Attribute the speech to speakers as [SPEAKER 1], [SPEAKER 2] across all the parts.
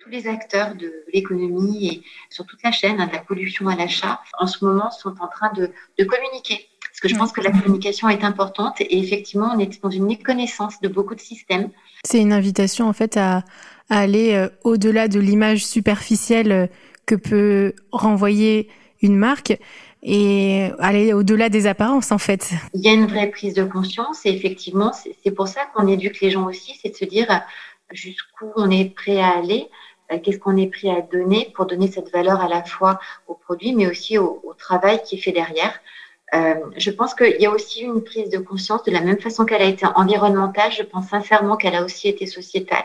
[SPEAKER 1] tous les acteurs de l'économie et sur toute la chaîne, hein, de la pollution à l'achat, en ce moment sont en train de, communiquer. Parce que je pense que la communication est importante et effectivement, on est dans une méconnaissance de beaucoup de systèmes.
[SPEAKER 2] C'est une invitation en fait à, aller euh, au-delà de l'image superficielle euh, que peut renvoyer une marque et aller au-delà des apparences en fait.
[SPEAKER 1] Il y a une vraie prise de conscience et effectivement, c'est pour ça qu'on éduque les gens aussi, c'est de se dire jusqu'où on est prêt à aller, euh, qu'est-ce qu'on est prêt à donner pour donner cette valeur à la fois au produit, mais aussi au, travail qui est fait derrière. Euh, je pense qu'il y a aussi une prise de conscience, de la même façon qu'elle a été environnementale, je pense sincèrement qu'elle a aussi été sociétale.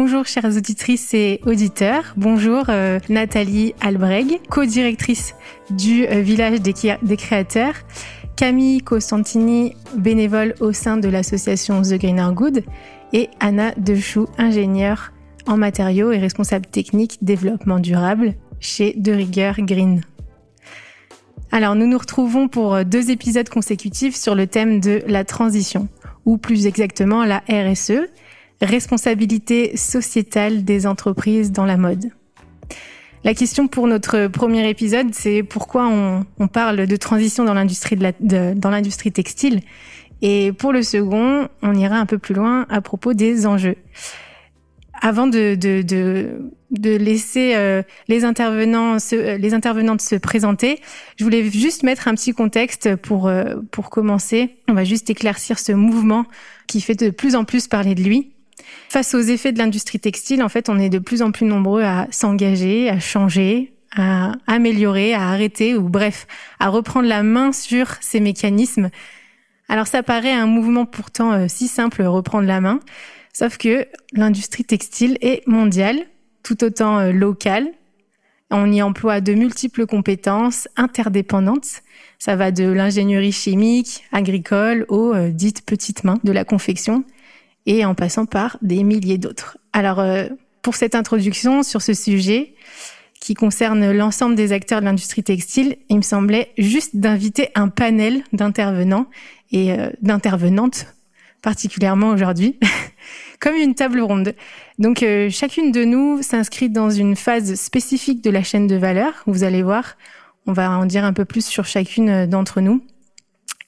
[SPEAKER 2] Bonjour chères auditrices et auditeurs. Bonjour euh, Nathalie Albreg, co-directrice du euh, Village des, créateurs. Camille Costantini, bénévole au sein de l'association The Greener Good. Et Anna Dechou, ingénieure en matériaux et responsable technique développement durable chez De Rigueur Green. Alors nous nous retrouvons pour euh, deux épisodes consécutifs sur le thème de la transition, ou plus exactement la RSE, responsabilité sociétale des entreprises dans la mode. La question pour notre premier épisode, c'est pourquoi on, parle de transition dans l'industrie de l'industrie textile. Et pour le second, on ira un peu plus loin à propos des enjeux. Avant de, de, de, laisser euh, les intervenants se, les intervenantes se présenter, je voulais juste mettre un petit contexte pour euh, pour commencer. On va juste éclaircir ce mouvement qui fait de plus en plus parler de lui. Face aux effets de l'industrie textile, en fait, on est de plus en plus nombreux à s'engager, à changer, à améliorer, à arrêter ou bref, à reprendre la main sur ces mécanismes. Alors ça paraît un mouvement pourtant euh, si simple, reprendre la main, sauf que l'industrie textile est mondiale, tout autant euh, locale. On y emploie de multiples compétences interdépendantes. Ça va de l'ingénierie chimique, agricole aux euh, dites petites mains de la confection et en passant par des milliers d'autres. Alors, euh, pour cette introduction sur ce sujet qui concerne l'ensemble des acteurs de l'industrie textile, il me semblait juste d'inviter un panel d'intervenants et euh, d'intervenantes, particulièrement aujourd'hui, comme une table ronde. Donc, euh, chacune de nous s'inscrit dans une phase spécifique de la chaîne de valeur. Vous allez voir, on va en dire un peu plus sur chacune d'entre nous.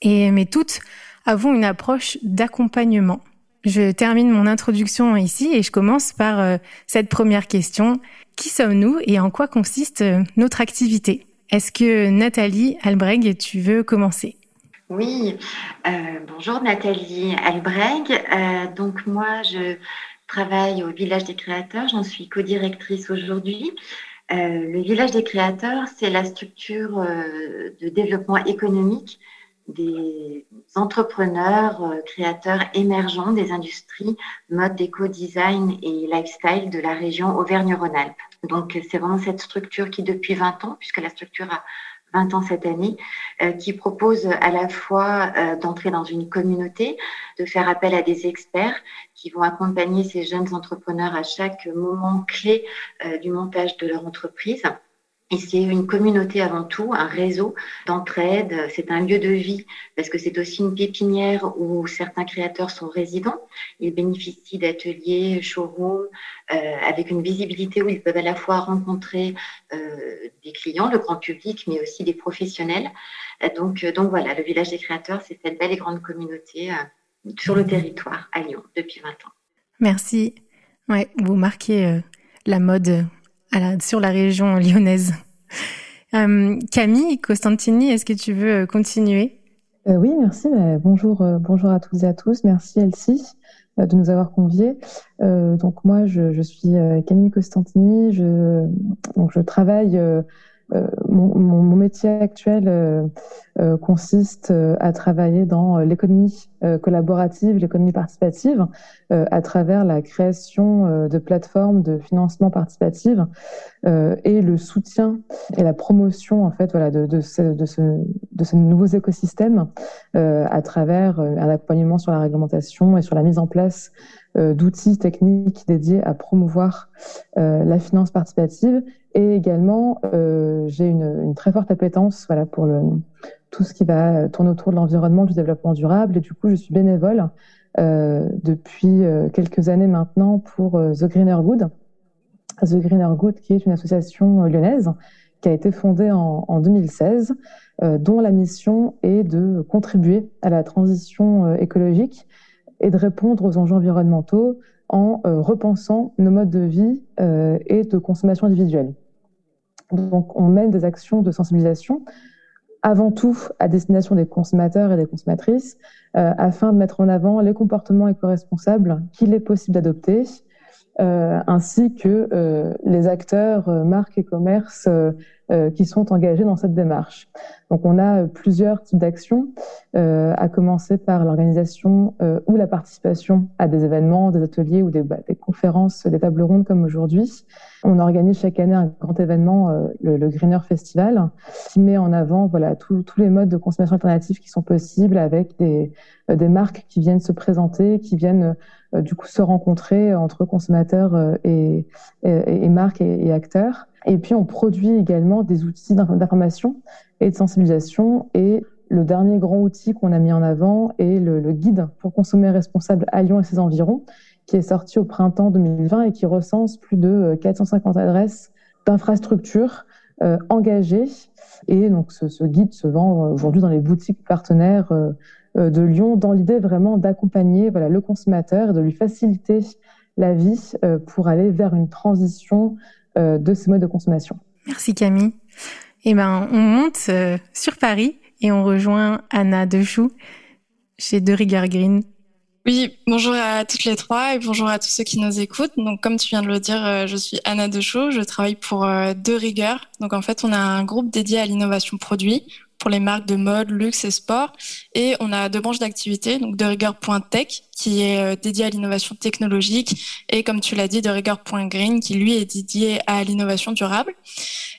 [SPEAKER 2] Et mais toutes avons une approche d'accompagnement. Je termine mon introduction ici et je commence par euh, cette première question. Qui sommes-nous et en quoi consiste euh, notre activité? Est-ce que Nathalie Albreg, tu veux commencer?
[SPEAKER 1] Oui, euh, bonjour Nathalie Albreg. donc moi, je travaille au Village des Créateurs, j'en suis co-directrice aujourd'hui. le Village des Créateurs, c'est la structure de développement économique des entrepreneurs, euh, créateurs émergents des industries mode, déco-design et lifestyle de la région Auvergne-Rhône-Alpes. Donc, c'est vraiment cette structure qui, depuis 20 ans, puisque la structure a 20 ans cette année, euh, qui propose à la fois euh, d'entrer dans une communauté, de faire appel à des experts qui vont accompagner ces jeunes entrepreneurs à chaque moment clé du montage de leur entreprise Et c'est une communauté avant tout, un réseau d'entraide. C'est un lieu de vie parce que c'est aussi une pépinière où certains créateurs sont résidents. Ils bénéficient d'ateliers, showrooms, euh, avec une visibilité où ils peuvent à la fois rencontrer euh, des clients, le grand public, mais aussi des professionnels. Donc, donc voilà, le village des créateurs, c'est cette belle et grande communauté euh, sur le territoire à Lyon depuis 20 ans.
[SPEAKER 2] Merci. Ouais, vous marquez la mode sur la région lyonnaise. Euh, Camille Costantini, est-ce que tu veux euh, continuer?
[SPEAKER 3] Euh, Oui, merci. bonjour, bonjour à toutes et à tous. Merci Elsie de nous avoir conviés. donc moi, je, suis Camille Costantini. Donc je travaille euh, mon, métier actuel euh, euh, consiste à travailler dans l'économie collaborative, l'économie participative, à travers la création de plateformes de financement participatif et le soutien et la promotion en fait voilà de, de, ce, de, ce, de ces nouveaux écosystèmes à travers un accompagnement sur la réglementation et sur la mise en place d'outils techniques dédiés à promouvoir la finance participative et également, euh, j'ai une, très forte appétence voilà, pour tout ce qui va tourner autour de l'environnement, du développement durable. Et du coup, je suis bénévole euh, depuis euh, quelques années maintenant pour The Greener Good. The Greener Good, qui est une association lyonnaise qui a été fondée en, en 2016, euh, dont la mission est de contribuer à la transition écologique et de répondre aux enjeux environnementaux en repensant nos modes de vie et de consommation individuelle. Donc, on mène des actions de sensibilisation avant tout à destination des consommateurs et des consommatrices, euh, afin de mettre en avant les comportements éco-responsables qu'il est possible d'adopter, euh, ainsi que euh, les acteurs, marques et commerces qui sont engagés dans cette démarche. Donc on a plusieurs types d'actions, à commencer par l'organisation ou la participation à des événements, des ateliers ou des, bah, des conférences, des tables rondes comme aujourd'hui. On organise chaque année un grand événement, le, le, Greener Festival, qui met en avant voilà tous les modes de consommation alternative qui sont possibles avec des, marques qui viennent se présenter, qui viennent euh, du coup se rencontrer entre consommateurs euh, et, marques et, acteurs. Et puis on produit également des outils d'information et de sensibilisation. Et le dernier grand outil qu'on a mis en avant est le, guide pour consommer responsable à Lyon et ses environs, qui est sorti au printemps 2020 et qui recense plus de 450 euh, adresses d'infrastructures euh, engagées. Et donc ce, guide se vend aujourd'hui dans les boutiques partenaires euh, euh, de Lyon dans l'idée vraiment d'accompagner le consommateur et de lui faciliter la vie euh, pour aller vers une transition euh, de ces modes de consommation.
[SPEAKER 2] Merci Camille. Eh ben, on monte sur Paris et on rejoint Anna Dechoux chez De Rigueur Green.
[SPEAKER 4] Oui, bonjour à toutes les trois et bonjour à tous ceux qui nous écoutent. Donc, comme tu viens de le dire, je suis Anna Dechoux, je travaille pour De Rigueur. Donc, en fait, on a un groupe dédié à l'innovation produit pour les marques de mode, luxe et sport. Et on a deux branches d'activité, donc de rigueur.tech qui est euh, dédié à l'innovation technologique et comme tu l'as dit, de rigueur.green qui lui est dédié à l'innovation durable.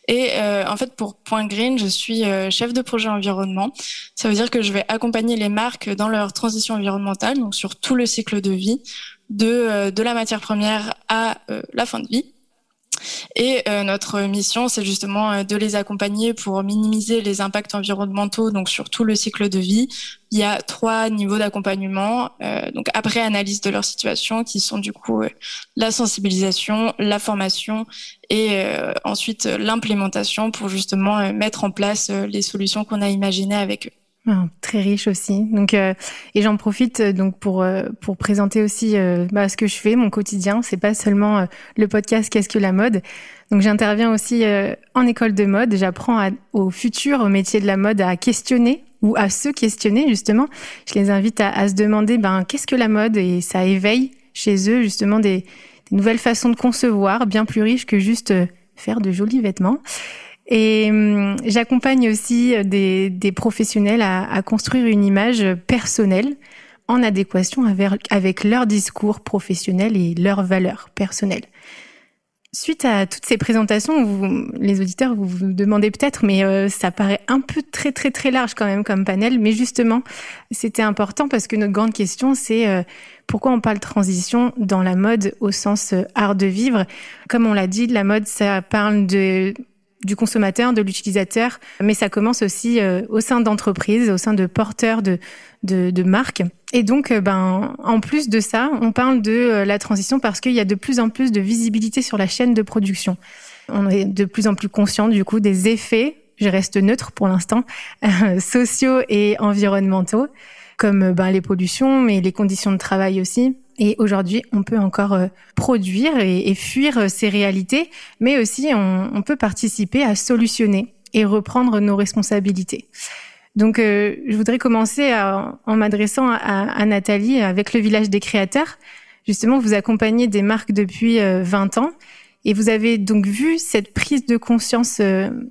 [SPEAKER 4] Et euh, en fait, pour Point Green, je suis euh, chef de projet environnement. Ça veut dire que je vais accompagner les marques dans leur transition environnementale, donc sur tout le cycle de vie, de, de la matière première à la fin de vie. Et euh, notre mission, c'est justement euh, de les accompagner pour minimiser les impacts environnementaux, donc sur tout le cycle de vie. Il y a trois niveaux d'accompagnement. Euh, donc après analyse de leur situation, qui sont du coup la sensibilisation, la formation et ensuite l'implémentation pour justement mettre en place les solutions qu'on a imaginées avec eux.
[SPEAKER 2] Très riche aussi. Donc, euh, et j'en profite euh, donc pour euh, pour présenter aussi euh, bah, ce que je fais, mon quotidien. C'est pas seulement le podcast Qu'est-ce que la mode? Donc, j'interviens aussi en école de mode. J'apprends aux futurs, au métier de la mode, à questionner ou à se questionner justement. Je les invite à, à se demander ben qu'est-ce que la mode? Et ça éveille chez eux justement des, des nouvelles façons de concevoir, bien plus riches que juste faire de jolis vêtements. Et hum, j'accompagne aussi euh, des, des professionnels à, à, construire une image personnelle en adéquation avec, avec leur discours professionnel et leurs valeurs personnelles. Suite à toutes ces présentations, vous, les auditeurs, vous vous demandez peut-être, mais euh, ça paraît un peu très très très large quand même comme panel. Mais justement, c'était important parce que notre grande question, c'est euh, pourquoi on parle transition dans la mode au sens art de vivre? Comme on l'a dit, la mode, ça parle de du consommateur, de l'utilisateur, mais ça commence aussi euh, au sein d'entreprises, au sein de porteurs de, de, de marques. Et donc, euh, ben, en plus de ça, on parle de euh, la transition parce qu'il y a de plus en plus de visibilité sur la chaîne de production. On est de plus en plus conscient du coup des effets, je reste neutre pour l'instant, sociaux et environnementaux, comme ben, les pollutions, mais les conditions de travail aussi, et aujourd'hui, on peut encore euh, produire et, fuir euh, ces réalités, mais aussi on, peut participer à solutionner et reprendre nos responsabilités. Donc, euh, je voudrais commencer en m'adressant à, Nathalie avec le village des créateurs. Justement, vous accompagnez des marques depuis 20 ans et vous avez donc vu cette prise de conscience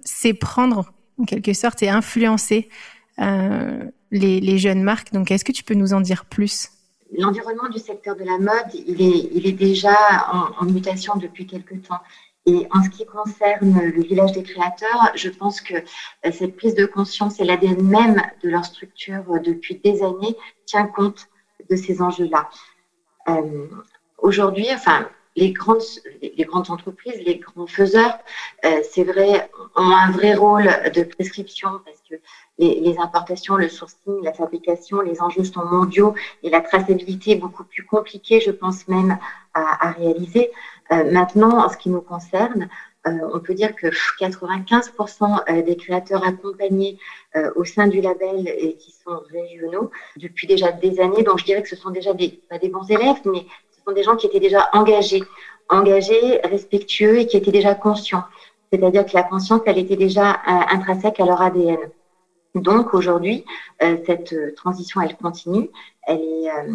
[SPEAKER 2] s'éprendre en quelque sorte et influencer les jeunes marques. Donc, est-ce que tu peux nous en dire plus?
[SPEAKER 1] L'environnement du secteur de la mode, il est, il est déjà en, mutation depuis quelque temps. Et en ce qui concerne le village des créateurs, je pense que euh, cette prise de conscience et l'ADN même de leur structure euh, depuis des années tient compte de ces enjeux-là. Euh, Aujourd'hui, enfin, les grandes, entreprises, les grands faiseurs, euh, c'est vrai, ont un vrai rôle de prescription parce que les, importations, le sourcing, la fabrication, les enjeux sont mondiaux et la traçabilité est beaucoup plus compliquée, je pense même, à, réaliser. Euh, maintenant, en ce qui nous concerne, euh, on peut dire que 95% euh, des créateurs accompagnés au sein du label et qui sont régionaux depuis déjà des années. Donc, je dirais que ce sont déjà pas des bons élèves, mais des gens qui étaient déjà engagés, engagés, respectueux et qui étaient déjà conscients. C'est-à-dire que la conscience, elle était déjà intrinsèque à leur ADN. Donc aujourd'hui, euh, cette euh, transition, elle continue, elle est, euh,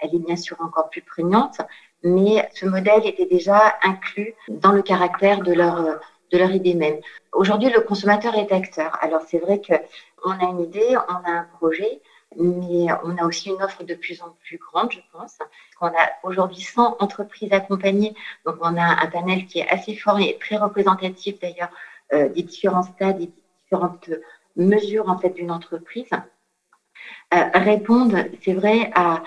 [SPEAKER 1] elle est bien sûr encore plus prégnante, mais ce modèle était déjà inclus dans le caractère de leur, de leur idée même. Aujourd'hui, le consommateur est acteur. Alors c'est vrai qu'on a une idée, on a un projet, mais on a aussi une offre de plus en plus grande, je pense. On a aujourd'hui 100 entreprises accompagnées, donc on a un panel qui est assez fort et très représentatif d'ailleurs des différents stades, des différentes mesures en fait d'une entreprise euh, répondent, c'est vrai, à,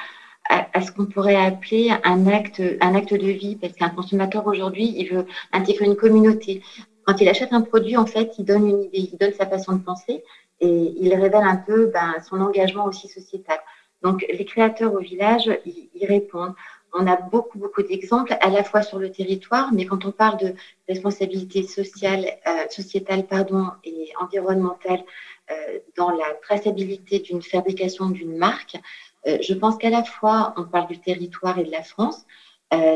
[SPEAKER 1] ce qu'on pourrait appeler un acte de vie, parce qu'un consommateur aujourd'hui, il veut intégrer une communauté. Quand il achète un produit, en fait, il donne une idée, il donne sa façon de penser et il révèle un peu ben, son engagement aussi sociétal. Donc, les créateurs au village, ils, ils répondent on a beaucoup, beaucoup d'exemples, à la fois sur le territoire, mais quand on parle de responsabilité sociale, euh, sociétale pardon, et environnementale euh, dans la traçabilité d'une fabrication d'une marque, euh, je pense qu'à la fois, on parle du territoire et de la France.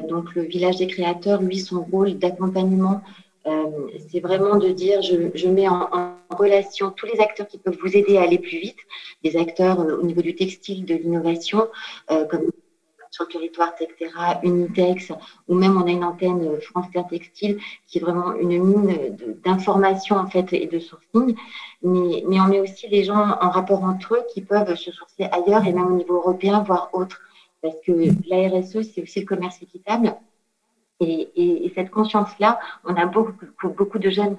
[SPEAKER 1] donc, le village des créateurs, lui, son rôle d'accompagnement, c'est vraiment de dire je, mets en, en, relation tous les acteurs qui peuvent vous aider à aller plus vite, des acteurs au niveau du textile, de l'innovation, comme sur le territoire, etc., Unitex, ou même on a une antenne France Terre Textile qui est vraiment une mine d'informations en fait et de sourcing. Mais, mais on met aussi les gens en rapport entre eux qui peuvent se sourcer ailleurs et même au niveau européen, voire autre. Parce que la RSE, c'est aussi le commerce équitable. Et, et, cette conscience-là, on a beaucoup, beaucoup de jeunes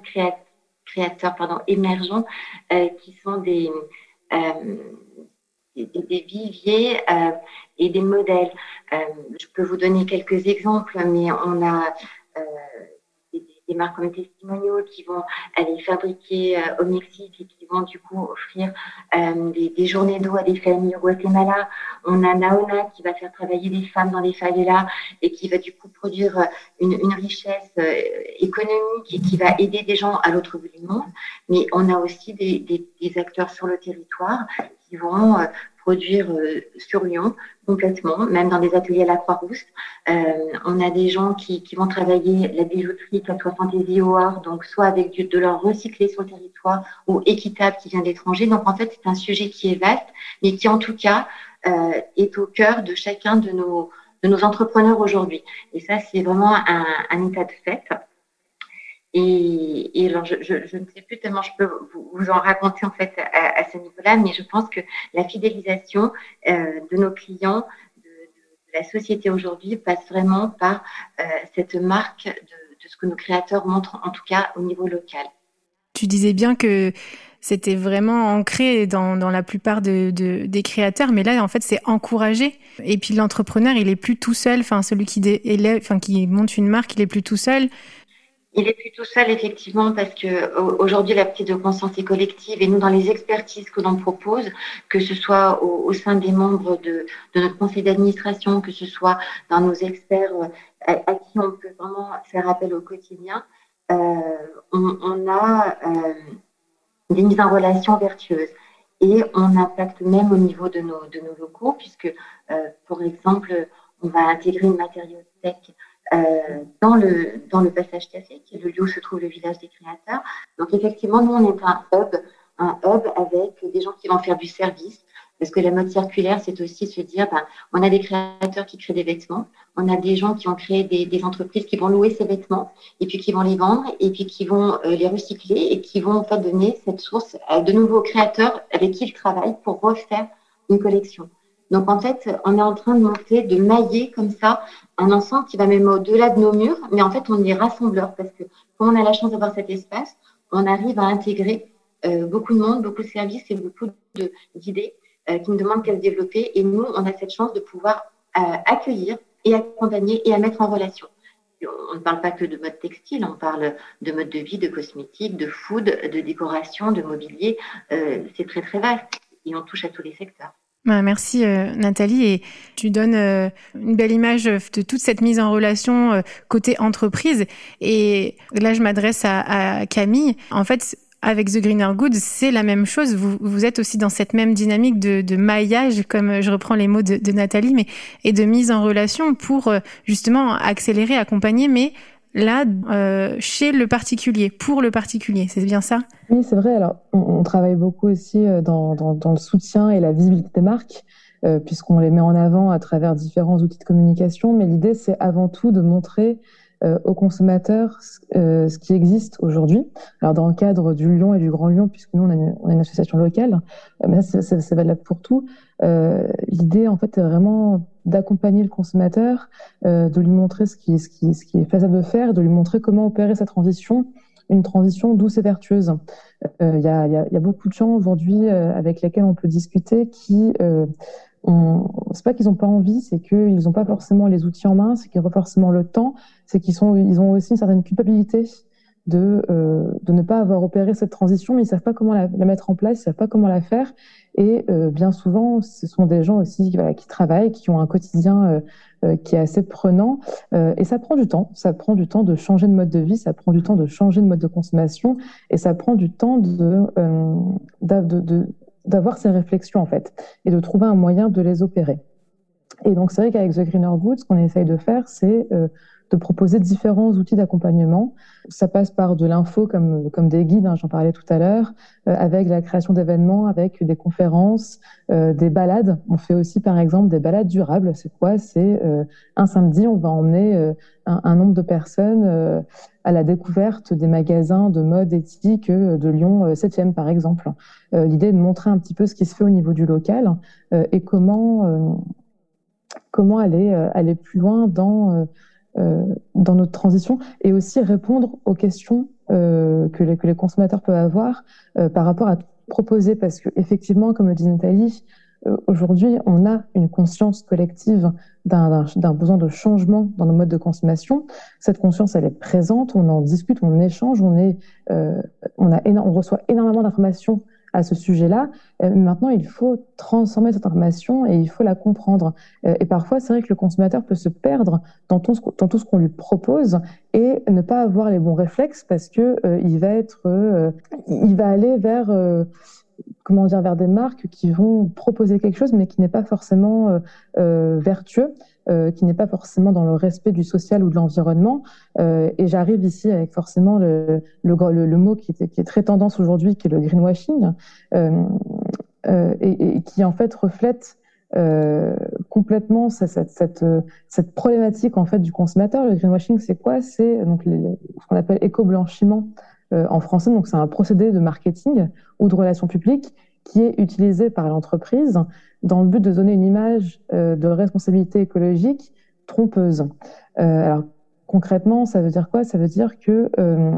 [SPEAKER 1] créateurs, pardon, émergents euh, qui sont des, euh, des, viviers euh, et des modèles. Euh, je peux vous donner quelques exemples, mais on a euh, des, marques comme Testimonial qui vont aller fabriquer au Mexique et qui vont du coup offrir des, journées d'eau à des familles au Guatemala. On a Naona qui va faire travailler des femmes dans les favelas et qui va du coup produire une, une richesse économique et qui va aider des gens à l'autre bout du monde. Mais on a aussi des, des, des acteurs sur le territoire qui vont euh, produire euh, sur Lyon complètement, même dans des ateliers à la Croix-Rousse. Euh, on a des gens qui, qui, vont travailler la bijouterie, fantaisie au art, donc soit avec du, de l'or recyclé sur le territoire ou équitable qui vient d'étrangers. Donc en fait, c'est un sujet qui est vaste, mais qui en tout cas euh, est au cœur de chacun de nos, de nos entrepreneurs aujourd'hui. Et ça, c'est vraiment un, un état de fait. Et, alors, je, ne sais plus tellement je peux vous, en raconter en fait à, ce niveau-là, mais je pense que la fidélisation euh, de nos clients, de, la société aujourd'hui, passe vraiment par euh, cette marque de, ce que nos créateurs montrent, en tout cas au niveau local.
[SPEAKER 2] Tu disais bien que c'était vraiment ancré dans, la plupart de, de, des créateurs, mais là, en fait, c'est encouragé. Et puis l'entrepreneur, il est plus tout seul. Enfin, celui qui élève, enfin qui monte une marque, il est plus tout seul
[SPEAKER 1] il est plutôt seul, effectivement, parce que aujourd'hui, la prise de conscience est collective et nous, dans les expertises que l'on propose, que ce soit au, sein des membres de, notre conseil d'administration, que ce soit dans nos experts euh, à, qui on peut vraiment faire appel au quotidien, euh, on, a euh, des mises en relation vertueuses. Et on impacte même au niveau de nos, locaux, puisque, pour exemple, on va intégrer une matériothèque euh, dans, le, dans le passage café, qui est le lieu où se trouve le village des créateurs. Donc effectivement, nous, on est un hub, un hub avec des gens qui vont faire du service, parce que la mode circulaire, c'est aussi se dire, ben, on a des créateurs qui créent des vêtements, on a des gens qui ont créé des, des, entreprises qui vont louer ces vêtements, et puis qui vont les vendre, et puis qui vont euh, les recycler, et qui vont en fait donner cette source à de nouveaux créateurs avec qui ils travaillent pour refaire une collection. Donc en fait, on est en train de monter, de mailler comme ça un ensemble qui va même au-delà de nos murs, mais en fait, on est rassembleur parce que comme on a la chance d'avoir cet espace, on arrive à intégrer euh, beaucoup de monde, beaucoup de services et beaucoup d'idées euh, qui ne demandent qu'à se développer. Et nous, on a cette chance de pouvoir euh, accueillir et accompagner et à mettre en relation. On ne parle pas que de mode textile, on parle de mode de vie, de cosmétique, de food, de décoration, de mobilier. c'est très très vaste et on touche à tous les secteurs.
[SPEAKER 2] Bah, merci euh, Nathalie et tu donnes euh, une belle image de toute cette mise en relation euh, côté entreprise et là je m'adresse à, Camille. En fait, avec The Greener Good, c'est la même chose. Vous, vous êtes aussi dans cette même dynamique de, de maillage, comme je reprends les mots de, de Nathalie, mais et de mise en relation pour justement accélérer, accompagner, mais là euh, chez le particulier, pour le particulier. C'est bien ça?
[SPEAKER 3] Oui, c'est vrai. Alors, on, travaille beaucoup aussi euh, dans, dans, le soutien et la visibilité des marques, euh, puisqu'on les met en avant à travers différents outils de communication. Mais l'idée, c'est avant tout de montrer aux consommateurs ce qui existe aujourd'hui. Alors, dans le cadre du Lyon et du Grand Lyon, puisque nous, on a une, association locale, mais c'est valable pour tout. L'idée, en fait, est vraiment d'accompagner le consommateur, euh, de lui montrer ce qui, est faisable de faire, de lui montrer comment opérer sa transition, une transition douce et vertueuse. Il euh, y, a, beaucoup de gens aujourd'hui euh, avec lesquels on peut discuter qui, euh, c'est pas qu'ils n'ont pas envie, c'est qu'ils n'ont pas forcément les outils en main, c'est qu'ils n'ont pas forcément le temps, c'est qu'ils ont aussi une certaine culpabilité de, euh, de ne pas avoir opéré cette transition, mais ils savent pas comment la, mettre en place, ils savent pas comment la faire. Et euh, bien souvent, ce sont des gens aussi qui travaillent, qui ont un quotidien euh, qui est assez prenant. Et ça prend du temps. Ça prend du temps de changer de mode de vie, ça prend du temps de changer de mode de consommation, et ça prend du temps de, d'avoir ces réflexions en fait, et de trouver un moyen de les opérer. Et donc c'est vrai qu'avec The Greener Good, ce qu'on essaye de faire, c'est de proposer différents outils d'accompagnement. Ça passe par de l'info comme, des guides, hein, j'en parlais tout à l'heure, euh, avec la création d'événements, avec des conférences, euh, des balades. On fait aussi par exemple des balades durables. C'est quoi? C'est euh, un samedi, on va emmener un, nombre de personnes à la découverte des magasins de mode éthique de Lyon 7e par exemple. L'idée est de montrer un petit peu ce qui se fait au niveau du local et comment, comment aller, aller plus loin dans dans notre transition et aussi répondre aux questions euh, que, les, consommateurs peuvent avoir euh, par rapport à proposer. Parce que effectivement comme le dit Nathalie aujourd'hui on a une conscience collective d'un besoin de changement dans nos modes de consommation. Cette conscience elle est présente on en discute on échange on est on a on reçoit énormément d'informations à ce sujet-là. Euh, maintenant, il faut transformer cette information et il faut la comprendre. Euh, et parfois, c'est vrai que le consommateur peut se perdre dans tout, ce qu'on lui propose et ne pas avoir les bons réflexes parce que euh, il va être, il va aller vers comment dire, vers des marques qui vont proposer quelque chose, mais qui n'est pas forcément vertueux. Euh, qui n'est pas forcément dans le respect du social ou de l'environnement. Euh, et j'arrive ici avec forcément le, le, le, mot qui est, très tendance aujourd'hui, qui est le greenwashing, euh, euh et, qui en fait reflète euh, complètement cette, cette, cette, problématique en fait du consommateur. Le greenwashing, c'est quoi? C'est donc ce qu'on appelle éco-blanchiment en français. Donc c'est un procédé de marketing ou de relations publiques qui est utilisé par l'entreprise dans le but de donner une image euh, de responsabilité écologique trompeuse. Euh, alors concrètement, ça veut dire quoi? Ça veut dire que euh,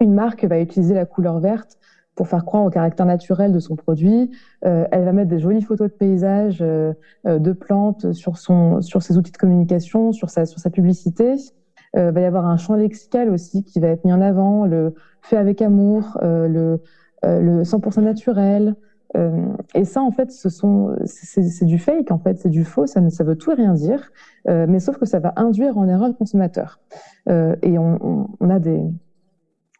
[SPEAKER 3] une marque va utiliser la couleur verte pour faire croire au caractère naturel de son produit. elle va mettre des jolies photos de paysages, de plantes sur son sur ses outils de communication, sur sa sur sa publicité. Il va y avoir un champ lexical aussi qui va être mis en avant, le fait avec amour, le, le 100% naturel. et ça, en fait, ce sont, c'est du fake, en fait, c'est du faux, ça, ça veut tout et rien dire, mais sauf que ça va induire en erreur le consommateur. et on, a des,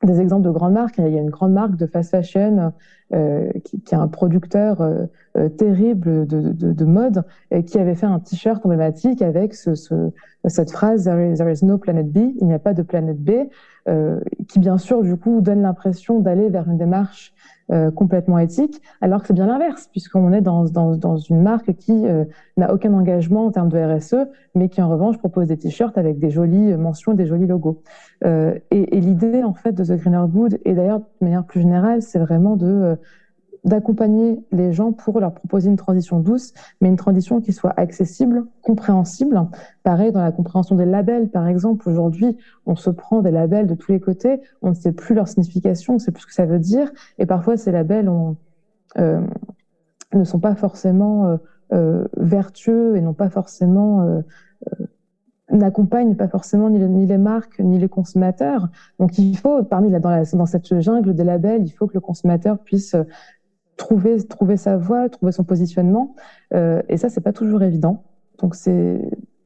[SPEAKER 3] des exemples de grandes marques. Il y a une grande marque de fast fashion euh, qui, qui, est un producteur euh, euh terrible de, de, de, mode qui avait fait un t-shirt emblématique avec ce, ce, cette phrase there is, no planet B, il n'y a pas de planète B, euh, qui bien sûr du coup donne l'impression d'aller vers une démarche euh, complètement éthique, alors que c'est bien l'inverse, puisqu'on est dans, dans, dans, une marque qui euh, n'a aucun engagement en termes de RSE, mais qui en revanche propose des t-shirts avec des jolies mentions, des jolis logos. Euh, et, et l'idée en fait de The Greener Good, et d'ailleurs de manière plus générale, c'est vraiment de d'accompagner les gens pour leur proposer une transition douce, mais une transition qui soit accessible, compréhensible. Pareil dans la compréhension des labels, par exemple. Aujourd'hui, on se prend des labels de tous les côtés, on ne sait plus leur signification, on ne sait plus ce que ça veut dire, et parfois ces labels euh, ne sont pas forcément euh, euh, vertueux et n'ont pas forcément n'accompagnent pas forcément ni les, marques ni les consommateurs. Donc il faut, dans, dans cette jungle des labels, il faut que le consommateur puisse trouver, trouver sa voie, trouver son positionnement. Euh, et ça, c'est pas toujours évident. Donc c'est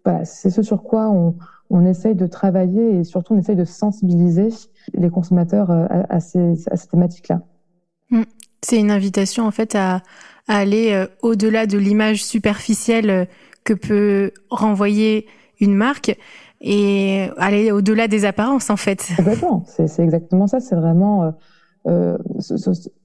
[SPEAKER 3] voilà, c'est ce sur quoi on, on essaye de travailler et surtout on essaye de sensibiliser les consommateurs euh, à, à ces, à ces thématiques-là.
[SPEAKER 2] Mmh. C'est une invitation en fait à, à aller euh, au-delà de l'image superficielle que peut renvoyer une marque et aller au-delà des apparences en fait.
[SPEAKER 3] Complètement, c'est exactement ça. C'est vraiment euh,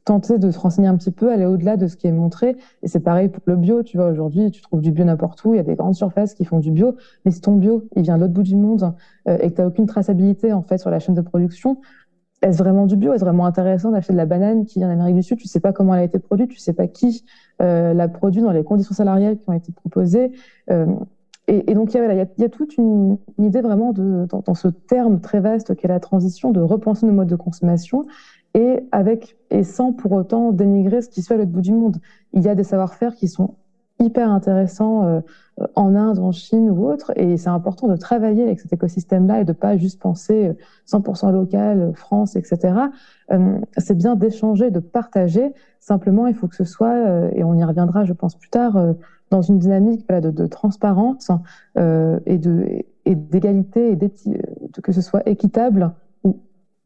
[SPEAKER 3] tenter de se renseigner un petit peu, aller au-delà de ce qui est montré. Et c'est pareil pour le bio. Tu vois, aujourd'hui, tu trouves du bio n'importe où. Il y a des grandes surfaces qui font du bio. Mais si ton bio, il vient de l'autre bout du monde euh, et que tu n'as aucune traçabilité, en fait, sur la chaîne de production, est-ce vraiment du bio? Est-ce vraiment intéressant d'acheter de la banane qui vient d'Amérique du Sud? Tu sais pas comment elle a été produite, tu sais pas qui euh, l'a produit dans les conditions salariales qui ont été proposées. Et, donc, il y, a, toute une, idée vraiment dans ce terme très vaste qu'est la transition, de repenser nos modes de consommation et avec et sans pour autant dénigrer ce qui se fait à l'autre bout du monde. Il y a des savoir-faire qui sont hyper intéressants euh, en Inde, en Chine ou autre, et c'est important de travailler avec cet écosystème-là et de pas juste penser 100% local, France, etc. Euh, c'est bien d'échanger, de partager. Simplement, il faut que ce soit, euh, et on y reviendra, je pense plus tard, euh, dans une dynamique voilà, de, de, transparence euh, et de et d'égalité et que ce soit équitable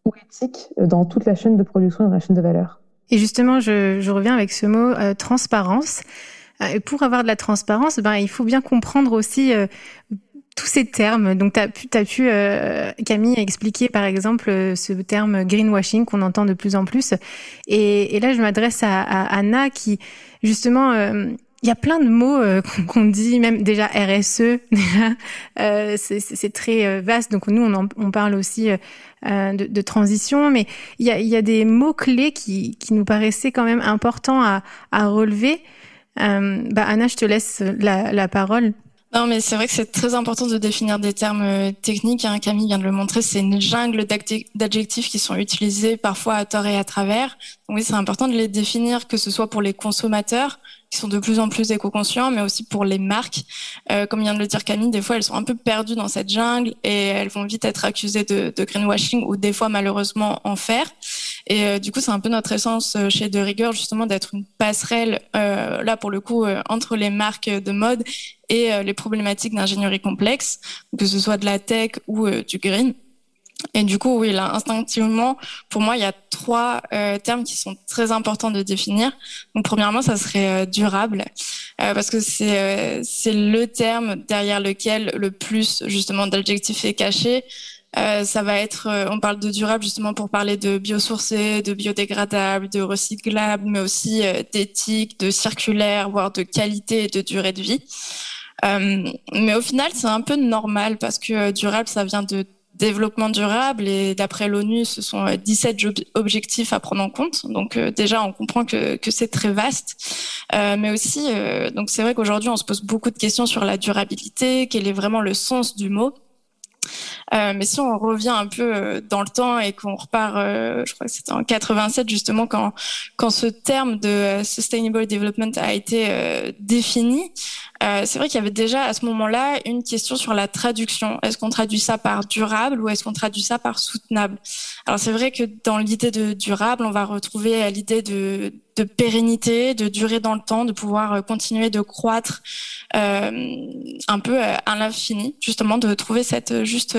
[SPEAKER 3] ou éthique dans toute la chaîne de production, dans la chaîne de valeur.
[SPEAKER 2] Et justement, je, je reviens avec ce mot euh, transparence. Euh, et pour avoir de la transparence, ben, il faut bien comprendre aussi euh, tous ces termes. Donc, tu as pu, as pu euh, Camille, expliquer par exemple ce terme greenwashing qu'on entend de plus en plus. Et, et là, je m'adresse à, à, Anna qui, justement, il y a plein de mots euh, qu'on dit, même déjà RSE, euh, c'est très euh, vaste. Donc nous, on, en, on parle aussi euh, de, de, transition, mais il y a, y a, des mots clés qui, qui, nous paraissaient quand même importants à, à relever. bah Anna, je te laisse la, la parole.
[SPEAKER 4] Non, mais c'est vrai que c'est très important de définir des termes techniques. Hein. Camille vient de le montrer, c'est une jungle d'adjectifs qui sont utilisés parfois à tort et à travers. Donc oui, c'est important de les définir, que ce soit pour les consommateurs, sont de plus en plus éco-conscients, mais aussi pour les marques. Euh, comme vient de le dire Camille, des fois elles sont un peu perdues dans cette jungle et elles vont vite être accusées de, greenwashing ou des fois malheureusement en faire. Et euh, du coup, c'est un peu notre essence euh, chez De Rigueur justement d'être une passerelle là pour le coup entre les marques de mode et les problématiques d'ingénierie complexe, que ce soit de la tech ou du green. Et du coup, oui, là, instinctivement, pour moi, il y a trois euh, termes qui sont très importants de définir. Donc, premièrement, ça serait euh, durable, euh, parce que c'est euh, c'est le terme derrière lequel le plus justement d'adjectifs est caché. Euh, ça va être, on parle de durable justement pour parler de biosourcé, de biodégradable, de recyclable, mais aussi d'éthique, de circulaire, voire de qualité et de durée de vie. mais au final, c'est un peu normal parce que durable, ça vient de développement durable et d'après l'ONU, ce sont 17 euh, objectifs à prendre en compte. Donc euh, déjà, on comprend que, que c'est très vaste, euh, mais aussi, donc c'est vrai qu'aujourd'hui, on se pose beaucoup de questions sur la durabilité, quel est vraiment le sens du mot. Euh, mais si on revient un peu dans le temps et qu'on repart, euh, je crois que c'était en 87 justement quand quand ce terme de sustainable development a été défini, euh, c'est vrai qu'il y avait déjà à ce moment-là une question sur la traduction. Est-ce qu'on traduit ça par durable ou est-ce qu'on traduit ça par soutenable? Alors c'est vrai que dans l'idée de durable, on va retrouver l'idée de, de pérennité, de durer dans le temps, de pouvoir continuer de croître euh, un peu à l'infini, justement de trouver cette juste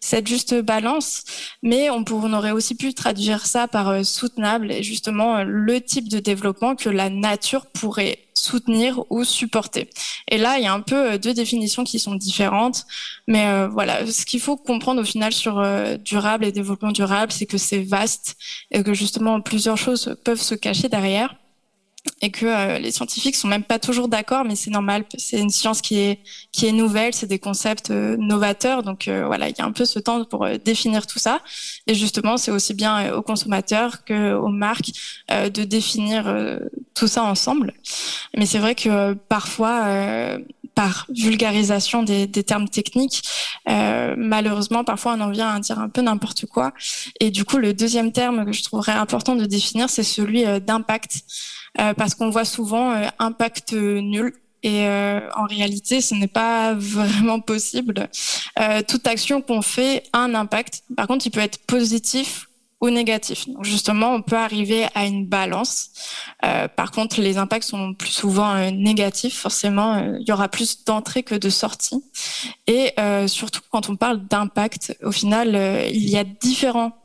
[SPEAKER 4] cette juste balance. Mais on, aurait aussi pu traduire ça par euh, soutenable et justement euh, le type de développement que la nature pourrait soutenir ou supporter. Et là, il y a un peu euh, deux définitions qui sont différentes. Mais voilà, ce qu'il faut comprendre au final sur durable et développement durable, c'est que c'est vaste et que justement plusieurs choses peuvent se cacher derrière et que euh, les scientifiques sont même pas toujours d'accord, mais c'est normal. C'est une science qui est qui est nouvelle, c'est des concepts euh, novateurs, donc euh, voilà, il y a un peu ce temps pour définir tout ça. Et justement, c'est aussi bien aux consommateurs que aux marques de définir tout ça ensemble. Mais c'est vrai que parfois par vulgarisation des, des termes techniques, malheureusement, parfois on en vient à dire un peu n'importe quoi. Et du coup, le deuxième terme que je trouverais important de définir, c'est celui d'impact. Euh, parce qu'on voit souvent euh, impact nul. Et euh, en réalité, ce n'est pas vraiment possible. toute action qu'on fait a un impact. Par contre, il peut être positif ou négatif. Donc justement, on peut arriver à une balance. Euh, par contre, les impacts sont plus souvent euh, négatifs. Forcément, euh, il y aura plus d'entrées que de sorties. Et surtout, quand on parle d'impact, au final, il y a différents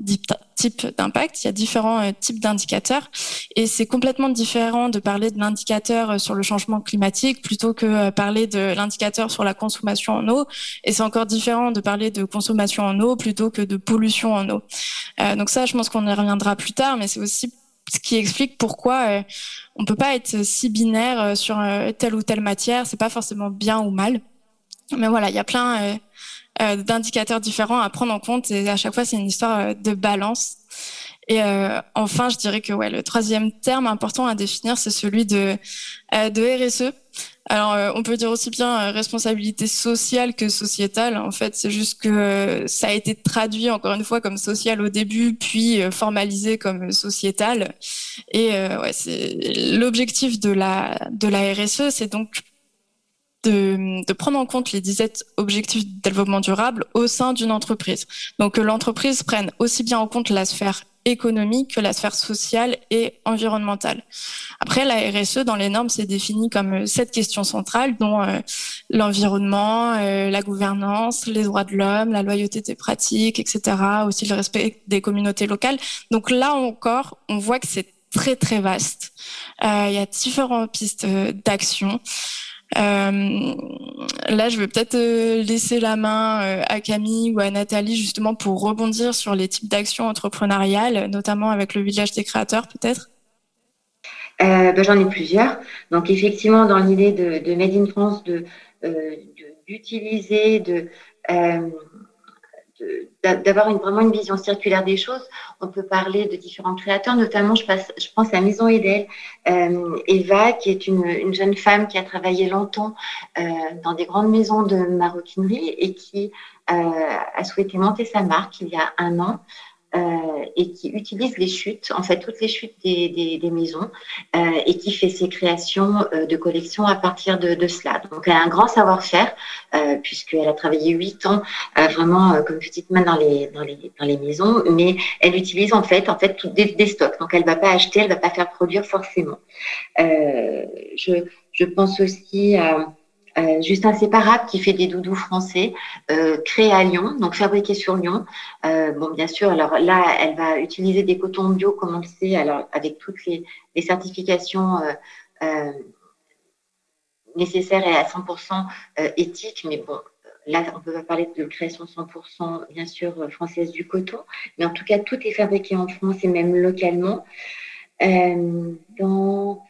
[SPEAKER 4] types d'impact. Il y a différents types d'indicateurs. Et c'est complètement différent de parler de l'indicateur sur le changement climatique plutôt que parler de l'indicateur sur la consommation en eau. Et c'est encore différent de parler de consommation en eau plutôt que de pollution en eau. donc ça, je pense qu'on y reviendra plus tard, mais c'est aussi ce qui explique pourquoi euh, on peut pas être si binaire euh, sur euh, telle ou telle matière. C'est pas forcément bien ou mal, mais voilà, il y a plein d'indicateurs différents à prendre en compte et à chaque fois c'est une histoire de balance. Et enfin, je dirais que ouais, le troisième terme important à définir, c'est celui de de RSE. Alors, euh, on peut dire aussi bien euh, responsabilité sociale que sociétale. En fait, c'est juste que euh, ça a été traduit encore une fois comme social au début, puis formalisé comme sociétal. Et ouais, c'est l'objectif de la de la RSE, c'est donc de, de, prendre en compte les 17 objectifs de développement durable au sein d'une entreprise. Donc que l'entreprise prenne aussi bien en compte la sphère économique que la sphère sociale et environnementale. Après, la RSE, dans les normes, c'est défini comme euh, sept questions centrales, dont euh, l'environnement, euh, la gouvernance, les droits de l'homme, la loyauté des pratiques, etc., aussi le respect des communautés locales. Donc là encore, on voit que c'est très, très vaste. il y a différentes pistes d'action. Euh, là, je vais peut-être euh, laisser la main euh, à Camille ou à Nathalie justement pour rebondir sur les types d'actions entrepreneuriales, notamment avec le village des créateurs peut-être?
[SPEAKER 1] Ben, j'en ai plusieurs. Donc effectivement, dans l'idée de, de, Made in France, de d'utiliser, de, d'avoir vraiment une vision circulaire des choses. On peut parler de différents créateurs, notamment je, je pense à Maison Edel, euh, Eva, qui est une, une, jeune femme qui a travaillé longtemps euh, dans des grandes maisons de maroquinerie et qui euh, a souhaité monter sa marque il y a un an euh, et qui utilise les chutes, en fait toutes les chutes des, des, des maisons, euh, et qui fait ses créations euh, de collections à partir de, de, cela. Donc elle a un grand savoir-faire euh, puisqu'elle a travaillé huit ans vraiment comme petite main dans les, dans les dans les maisons, mais elle utilise en fait en fait tout, des, des, stocks. Donc elle va pas acheter, elle va pas faire produire forcément. je je pense aussi à euh, juste Inséparable qui fait des doudous français, euh, créés à Lyon, donc fabriqués sur Lyon. Euh, bon, bien sûr, alors là, elle va utiliser des cotons bio, comme on le sait, alors avec toutes les, certifications euh, euh nécessaires et à 100% euh, éthiques, mais bon, là, on peut pas parler de création 100% bien sûr française du coton, mais en tout cas, tout est fabriqué en France et même localement. dans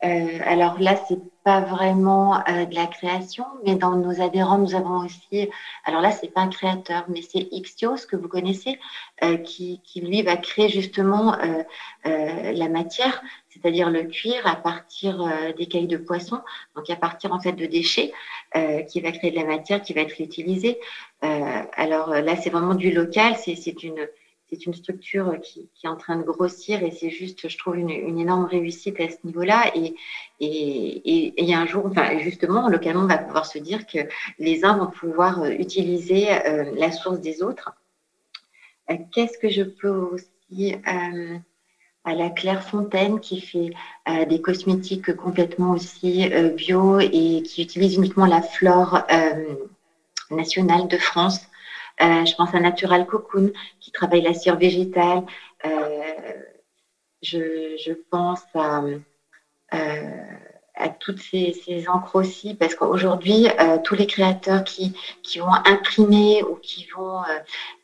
[SPEAKER 1] alors là, c'est pas vraiment euh, de la création, mais dans nos adhérents, nous avons aussi. Alors là, c'est pas un créateur, mais c'est Ixios que vous connaissez, euh, qui, lui va créer justement euh, la matière, c'est-à-dire le cuir à partir des cailles de poisson, donc à partir en fait de déchets, qui va créer de la matière qui va être utilisée. alors là, c'est vraiment du local, c'est une c'est une structure qui, est en train de grossir et c'est juste, je trouve, une, énorme réussite à ce niveau-là. Et, et, et, un jour, enfin, justement, localement, on va pouvoir se dire que les uns vont pouvoir utiliser la source des autres. Qu'est-ce que je peux aussi à la Clairefontaine qui fait euh, des cosmétiques complètement aussi euh, bio et qui utilise uniquement la flore euh, nationale de France. Je pense à Natural Cocoon qui travaille la cire végétale. Je, pense à, à toutes ces, encres aussi, parce qu'aujourd'hui, tous les créateurs qui, vont imprimer ou qui vont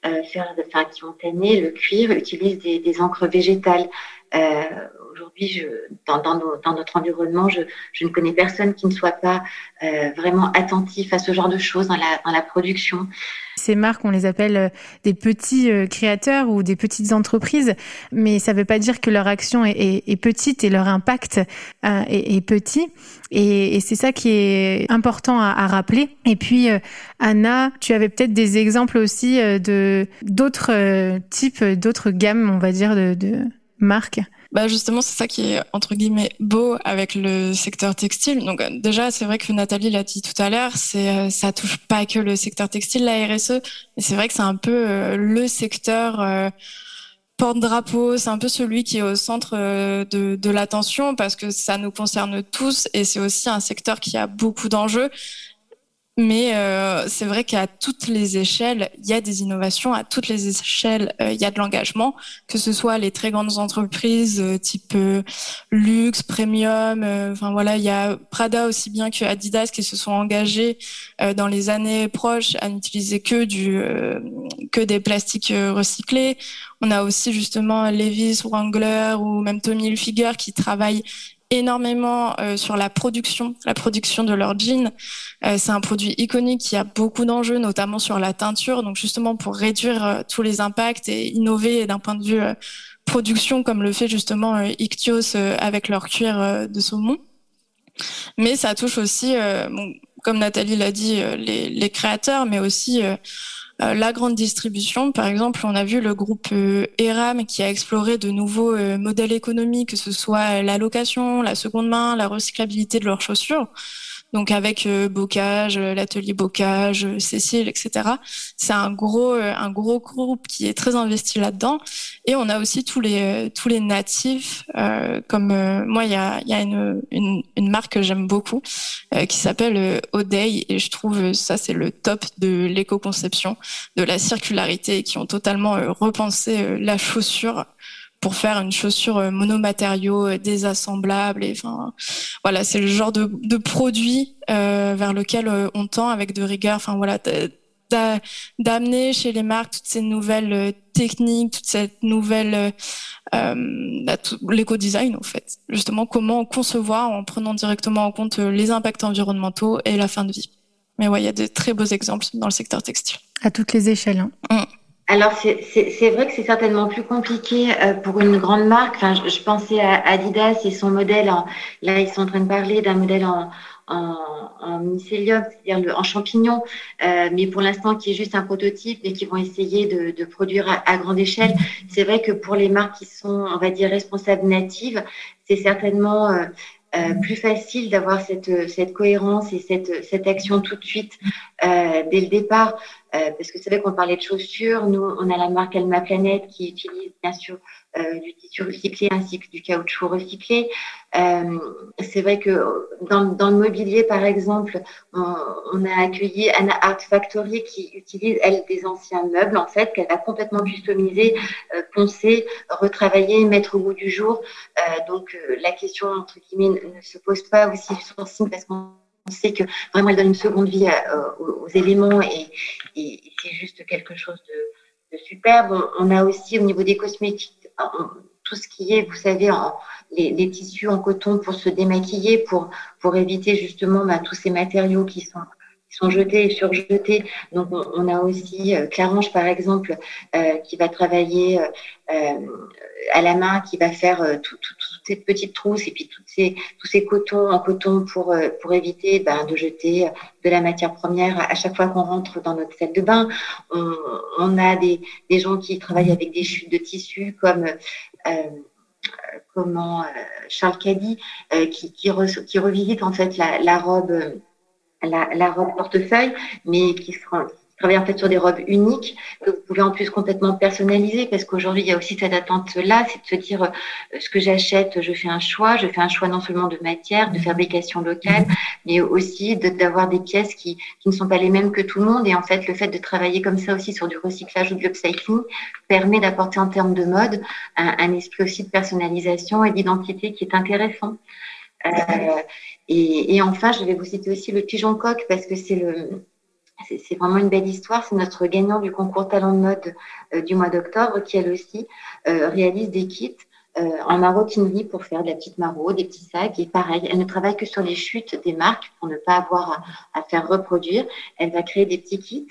[SPEAKER 1] faire, enfin, qui vont tanner le cuir utilisent des encres végétales. Euh, aujourd'hui, dans, dans, notre environnement, je, je, ne connais personne qui ne soit pas euh, vraiment attentif à ce genre de choses dans la, dans la production.
[SPEAKER 2] Ces marques, on les appelle euh, des petits créateurs ou des petites entreprises, mais ça ne veut pas dire que leur action est, est, petite et leur impact est, est, petit. Et, et c'est ça qui est important à, à rappeler. Et puis, Anna, tu avais peut-être des exemples aussi de d'autres types, d'autres gammes, on va dire, de, de marque
[SPEAKER 4] bah justement, c'est ça qui est entre guillemets beau avec le secteur textile. Donc euh, déjà, c'est vrai que Nathalie l'a dit tout à l'heure, c'est euh, ça touche pas que le secteur textile, la RSE, mais c'est vrai que c'est un peu euh, le secteur porte-drapeau, c'est un peu celui qui est au centre de, de l'attention parce que ça nous concerne tous et c'est aussi un secteur qui a beaucoup d'enjeux. Mais euh, c'est vrai qu'à toutes les échelles, il y a des innovations. À toutes les échelles, euh, il y a de l'engagement, que ce soit les très grandes entreprises euh, type luxe, premium. Enfin voilà, il y a Prada aussi bien que Adidas qui se sont engagés dans les années proches à n'utiliser que du que des plastiques recyclés. On a aussi justement Levi's, Wrangler ou même Tommy Hilfiger qui travaillent énormément euh, sur la production, la production de leurs jeans. Euh, c'est un produit iconique qui a beaucoup d'enjeux, notamment sur la teinture. Donc justement pour réduire euh, tous les impacts et innover d'un point de vue production, comme le fait justement Ictios avec leur cuir de saumon. Mais ça touche aussi, comme Nathalie l'a dit, les, les, créateurs, mais aussi euh, la grande distribution, par exemple, on a vu le groupe euh, ERAM qui a exploré de nouveaux euh, modèles économiques, que ce soit la location, la seconde main, la recyclabilité de leurs chaussures donc avec euh, Bocage, euh, l'atelier Bocage, euh, Cécile, etc. C'est un gros un gros groupe qui est très investi là-dedans. Et on a aussi tous les tous les natifs, comme moi il y a il y a une, une, une marque que j'aime beaucoup qui s'appelle Oday et je trouve ça c'est le top de l'éco-conception, de la circularité, qui ont totalement repensé la chaussure pour faire une chaussure euh, monomatériaux euh, désassemblable. Et enfin, voilà, c'est le genre de, de produit euh, vers lequel on tend avec de rigueur. Enfin voilà, d'amener chez les marques toutes ces nouvelles techniques, toute cette nouvelle euh, l'éco-design en fait. Justement, comment concevoir en prenant directement en compte les impacts environnementaux et la fin de vie. Mais ouais, il y a de très beaux exemples dans le secteur textile.
[SPEAKER 2] À toutes les échelles. Hein.
[SPEAKER 1] Mmh. Alors, c'est vrai que c'est certainement plus compliqué euh, pour une grande marque. Enfin, je, pensais à Adidas et son modèle. là, ils sont en train de parler d'un modèle en, en, mycélium, c'est-à-dire en champignon, euh, mais pour l'instant qui est juste un prototype et qui vont essayer de, produire à, grande échelle. C'est vrai que pour les marques qui sont, on va dire, responsables natives, c'est certainement euh, plus facile d'avoir cette, cette cohérence et cette, cette action tout de suite dès le départ. Euh, parce que c'est vrai qu'on parlait de chaussures. Nous, on a la marque Alma Planète qui utilise bien sûr euh, du tissu recyclé ainsi que du caoutchouc recyclé. Euh, c'est vrai que dans, le mobilier, par exemple, on, a accueilli Anna Art Factory qui utilise, elle, des anciens meubles, en fait, qu'elle a complètement customisé, poncer, retravailler, mettre au goût du jour. Donc, la question, entre guillemets, ne, se pose pas aussi sur signe parce qu'on sait que vraiment, elle donne une seconde vie aux, aux, éléments et, c'est juste quelque chose de, superbe. On, on a aussi, au niveau des cosmétiques, tout ce qui est, vous savez, les, tissus en coton pour se démaquiller, pour, éviter justement bah, tous ces matériaux qui sont, sont jetés et surjetés. Donc, on, a aussi euh, Clarange, par exemple, euh, qui va travailler à la main, qui va faire toutes ces petites trousses et puis toutes ces, tous ces cotons en coton pour, pour éviter ben, de jeter de la matière première à chaque fois qu'on rentre dans notre salle de bain. On, a des, des, gens qui travaillent avec des chutes de tissu comme comment Charles Caddy qui, qui, qui, revisite en fait la robe la, robe portefeuille, mais qui sera travaille en fait sur des robes uniques que vous pouvez en plus complètement personnaliser parce qu'aujourd'hui il y a aussi cette attente là, c'est de se dire euh, ce que j'achète, je fais un choix, je fais un choix non seulement de matière, de fabrication locale, mais aussi d'avoir des pièces qui, ne sont pas les mêmes que tout le monde et en fait le fait de travailler comme ça aussi sur du recyclage ou du upcycling permet d'apporter en termes de mode un, un esprit aussi de personnalisation et d'identité qui est intéressant. Euh, et, et, enfin, je vais vous citer aussi le pigeon coq parce que c'est le c'est vraiment une belle histoire. C'est notre gagnant du concours Talent de mode euh, du mois d'octobre qui, elle aussi, euh, réalise des kits euh, en maroquinerie pour faire de la petite maro, des petits sacs. Et pareil, elle ne travaille que sur les chutes des marques pour ne pas avoir à, faire reproduire. Elle va créer des petits kits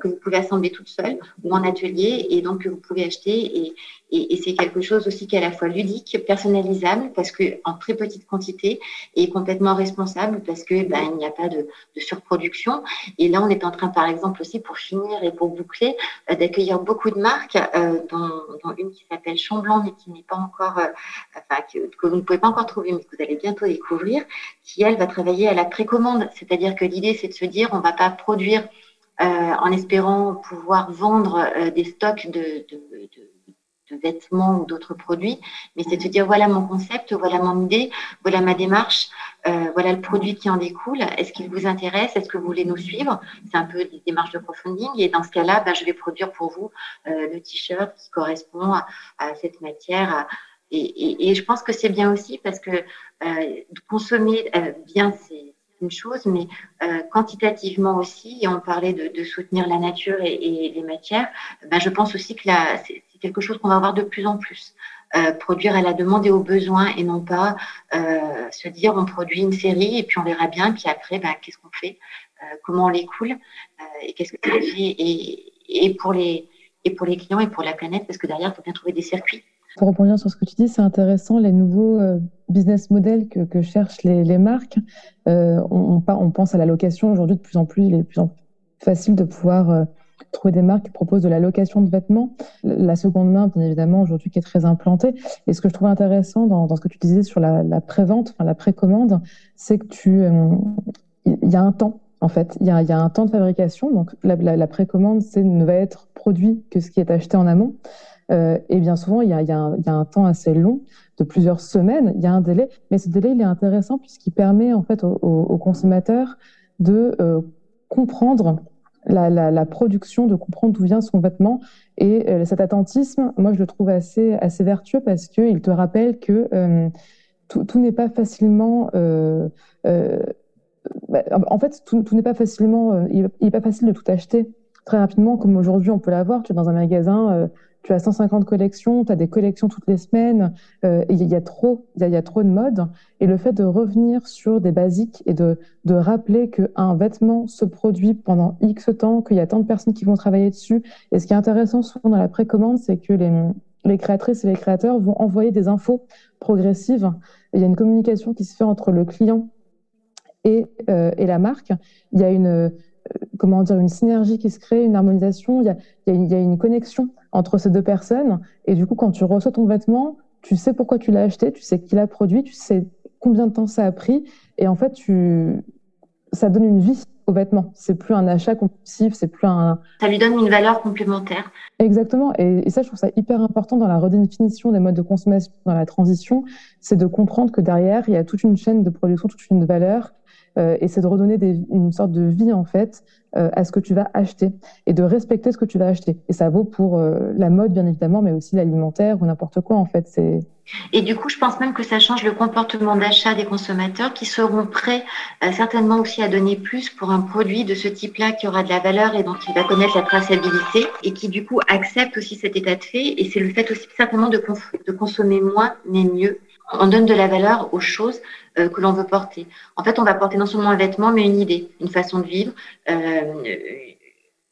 [SPEAKER 1] que vous pouvez assembler toute seule ou en atelier et donc que vous pouvez acheter. Et, et, et c'est quelque chose aussi qui est à la fois ludique, personnalisable parce que en très petite quantité et complètement responsable parce que ben, il n'y a pas de, de, surproduction. Et là, on est en train, par exemple aussi pour finir et pour boucler, euh, d'accueillir beaucoup de marques, euh, dont, dont une qui s'appelle Chamblanc mais qui n'est pas encore euh, enfin, que, vous ne pouvez pas encore trouver, mais que vous allez bientôt découvrir, qui, elle, va travailler à la précommande. C'est-à-dire que l'idée, c'est de se dire, on ne va pas produire euh, en espérant pouvoir vendre euh, des stocks de, de, de de vêtements ou d'autres produits, mais c'est de se dire voilà mon concept, voilà mon idée, voilà ma démarche, euh, voilà le produit qui en découle. Est-ce qu'il vous intéresse? Est-ce que vous voulez nous suivre? C'est un peu des démarches de crowdfunding. Et dans ce cas-là, ben, je vais produire pour vous euh, le t-shirt qui correspond à, à cette matière, à, et, et, et, je pense que c'est bien aussi parce que euh, consommer euh, bien, c'est une chose, mais euh, quantitativement aussi, et on parlait de, de soutenir la nature et, et les matières, ben, je pense aussi que quelque chose qu'on va avoir de plus en plus. Euh, produire à la demande et aux besoins et non pas euh, se dire on produit une série et puis on verra bien, puis après, ben, qu'est-ce qu'on fait, comment on l'écoule et qu'est-ce que ça fait et, et, pour les, et pour les clients et pour la planète, parce que derrière, il faut bien trouver des circuits.
[SPEAKER 3] Pour rebondir sur ce que tu dis, c'est intéressant les nouveaux euh, business models que, que cherchent les, les marques. Euh, on, on, pense à la location aujourd'hui de plus en plus, il est de plus en plus facile de pouvoir euh, trouver des marques qui proposent de la location de vêtements. La seconde main, bien évidemment, aujourd'hui qui est très implantée. Et ce que je trouve intéressant dans, ce que tu disais sur la, la prévente, enfin la précommande, c'est que tu, euh, il y a un temps en fait. Il y a, un temps de fabrication. Donc, la, la, la précommande, c'est ne va être produit que ce qui est acheté en amont. Euh, et bien souvent, il y, a, un, temps assez long, de plusieurs semaines, il y a un délai, mais ce délai, il est intéressant puisqu'il permet en fait aux, aux consommateurs de euh, comprendre la, production, de comprendre d'où vient son vêtement. Et euh, cet attentisme, moi, je le trouve assez, assez vertueux parce qu'il te rappelle que euh, tout, tout n'est pas facilement... Euh, bah, en fait, tout, tout n'est pas facilement... il n'est pas facile de tout acheter très rapidement comme aujourd'hui on peut l'avoir. Tu es dans un magasin tu as 150 collections, tu as des collections toutes les semaines, euh, il y, a trop, il y, a trop de modes. Et le fait de revenir sur des basiques et de, de rappeler qu'un vêtement se produit pendant X temps, qu'il y a tant de personnes qui vont travailler dessus. Et ce qui est intéressant souvent dans la précommande, c'est que les, créatrices et les créateurs vont envoyer des infos progressives. Il y a une communication qui se fait entre le client et, euh, la marque. Il y a une comment dire, une synergie qui se crée, une harmonisation, il y a, une connexion entre ces deux personnes. Et du coup, quand tu reçois ton vêtement, tu sais pourquoi tu l'as acheté, tu sais qui l'a produit, tu sais combien de temps ça a pris. Et en fait, tu... ça donne une vie au vêtement. C'est plus un achat compulsif, c'est plus un.
[SPEAKER 1] Ça lui donne une valeur complémentaire.
[SPEAKER 3] Exactement. Et, et, ça, je trouve ça hyper important dans la redéfinition des modes de consommation, dans la transition, c'est de comprendre que derrière, il y a toute une chaîne de production, toute une valeur et c'est de redonner une sorte de vie en fait euh, à ce que tu vas acheter et de respecter ce que tu vas acheter. Et ça vaut pour euh, la mode, bien évidemment, mais aussi l'alimentaire ou n'importe quoi, en fait.
[SPEAKER 1] Et du coup, je pense même que ça change le comportement d'achat des consommateurs qui seront prêts euh, certainement aussi à donner plus pour un produit de ce type-là qui aura de la valeur et dont il va connaître la traçabilité et qui du coup accepte aussi cet état de fait. Et c'est le fait aussi certainement de consommer moins mais mieux. On donne de la valeur aux choses euh, que l'on veut porter. En fait, on va porter non seulement un vêtement, mais une idée, une façon de vivre, euh,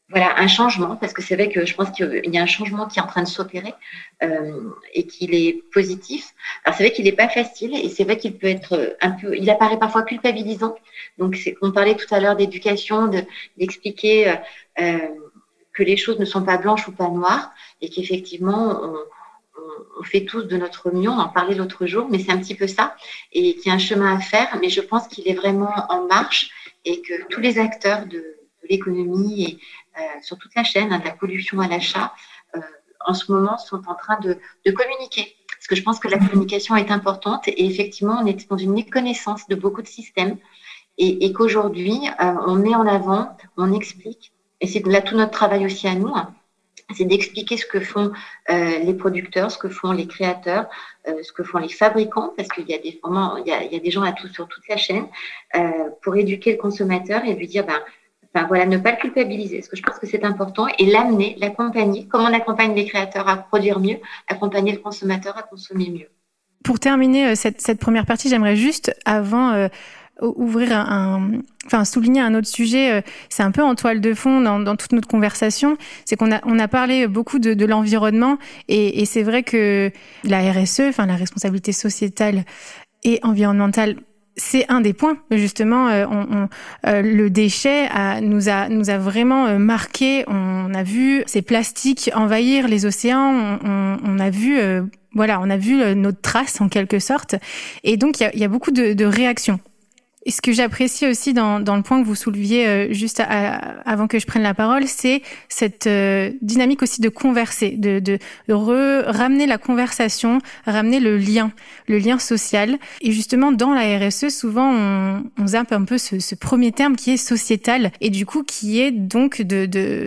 [SPEAKER 1] voilà, un changement, parce que c'est vrai que je pense qu'il y a un changement qui est en train de s'opérer euh, et qu'il est positif. Alors c'est vrai qu'il n'est pas facile et c'est vrai qu'il peut être un peu, il apparaît parfois culpabilisant. Donc on parlait tout à l'heure d'éducation, de, d'expliquer euh, euh, que les choses ne sont pas blanches ou pas noires et qu'effectivement on, on, fait tous de notre mieux. On en parlait l'autre jour, mais c'est un petit peu ça et qu'il y a un chemin à faire. Mais je pense qu'il est vraiment en marche et que tous les acteurs de, l'économie et euh, sur toute la chaîne, hein, de la pollution à l'achat, euh, en ce moment sont en train de, communiquer. Parce que je pense que la communication est importante et effectivement, on est dans une méconnaissance de beaucoup de systèmes et, qu'aujourd'hui, euh, on met en avant, on explique, et c'est là tout notre travail aussi à nous, hein, c'est d'expliquer ce que font les producteurs, ce que font les créateurs, ce que font les fabricants, parce qu'il y a des il y a, des gens à tout, sur toute la chaîne, pour éduquer le consommateur et lui dire, ben, voilà, ne pas le culpabiliser, parce que je pense que c'est important, et l'amener, l'accompagner, comme on accompagne les créateurs à produire mieux, accompagner le consommateur à consommer mieux.
[SPEAKER 2] Pour terminer euh, cette, première partie, j'aimerais juste, avant, euh, ouvrir un, enfin souligner un autre sujet, euh, c'est un peu en toile de fond dans, toute notre conversation, c'est qu'on a on a parlé beaucoup de, l'environnement et, et c'est vrai que la RSE, enfin la responsabilité sociétale et environnementale c'est un des points justement. Euh, on, euh, le déchet a, nous a nous a vraiment marqué. On a vu ces plastiques envahir les océans. On, on a vu voilà, on a vu notre trace en quelque sorte. Et donc il y a, y a, beaucoup de, de réactions. Et ce que j'apprécie aussi dans, dans, le point que vous souleviez euh, juste avant que je prenne la parole, c'est cette euh, dynamique aussi de converser, de, de, ramener la conversation, ramener le lien, le lien social. Et justement, dans la RSE, souvent, on, on zappe un peu ce, ce, premier terme qui est sociétal et du coup qui est donc de